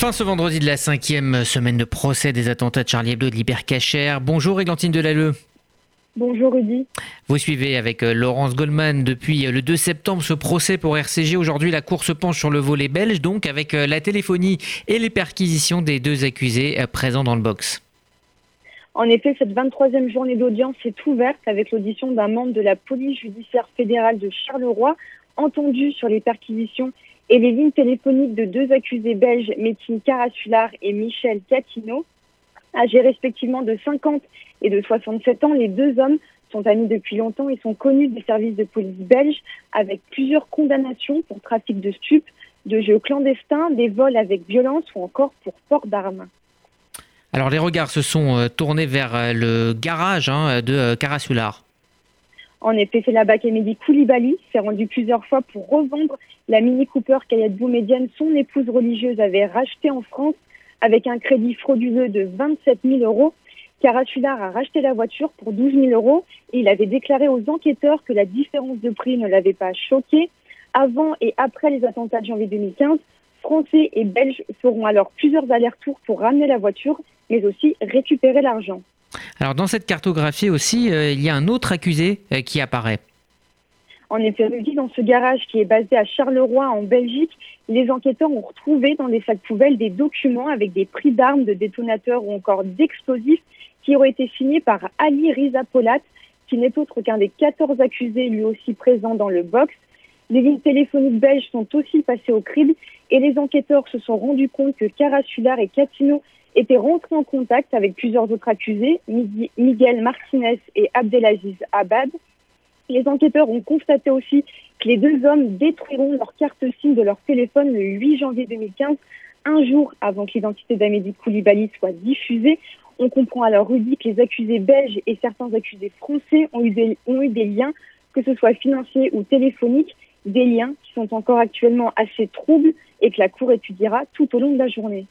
Fin ce vendredi de la cinquième semaine de procès des attentats de Charlie Hebdo de l'Hypercachère. Bonjour Églantine Delalleux. Bonjour Rudy. Vous suivez avec euh, Laurence Goldman depuis euh, le 2 septembre ce procès pour RCG. Aujourd'hui, la cour se penche sur le volet belge, donc avec euh, la téléphonie et les perquisitions des deux accusés présents dans le box. En effet, cette 23e journée d'audience est ouverte avec l'audition d'un membre de la police judiciaire fédérale de Charleroi, entendu sur les perquisitions et les lignes téléphoniques de deux accusés belges, Métine Carassular et Michel Catino. Âgés respectivement de 50 et de 67 ans, les deux hommes sont amis depuis longtemps et sont connus des services de police belges avec plusieurs condamnations pour trafic de stupes, de jeux clandestins, des vols avec violence ou encore pour port d'armes. Alors les regards se sont euh, tournés vers euh, le garage hein, de euh, Carassular. En effet, c'est là-bas qu'Emily Koulibaly s'est rendue plusieurs fois pour revendre la Mini Cooper qu'Ayad Boumedienne, son épouse religieuse, avait rachetée en France avec un crédit frauduleux de 27 000 euros. Carassular a racheté la voiture pour 12 000 euros et il avait déclaré aux enquêteurs que la différence de prix ne l'avait pas choqué. Avant et après les attentats de janvier 2015, Français et Belges feront alors plusieurs allers-retours pour ramener la voiture, mais aussi récupérer l'argent. Alors dans cette cartographie aussi, euh, il y a un autre accusé euh, qui apparaît. En effet, dans ce garage qui est basé à Charleroi en Belgique, les enquêteurs ont retrouvé dans des sacs poubelles des documents avec des prix d'armes, de détonateurs ou encore d'explosifs qui auraient été signés par Ali Rizapolat, qui n'est autre qu'un des 14 accusés lui aussi présents dans le box. Les lignes téléphoniques belges sont aussi passées au crible et les enquêteurs se sont rendus compte que Carasular et Catino étaient rentrés en contact avec plusieurs autres accusés, Miguel Martinez et Abdelaziz Abad. Les enquêteurs ont constaté aussi que les deux hommes détruiront leur carte SIM de leur téléphone le 8 janvier 2015, un jour avant que l'identité d'Amédi Koulibaly soit diffusée. On comprend alors, Rudy, que les accusés belges et certains accusés français ont eu, des, ont eu des liens, que ce soit financiers ou téléphoniques, des liens qui sont encore actuellement assez troubles et que la Cour étudiera tout au long de la journée.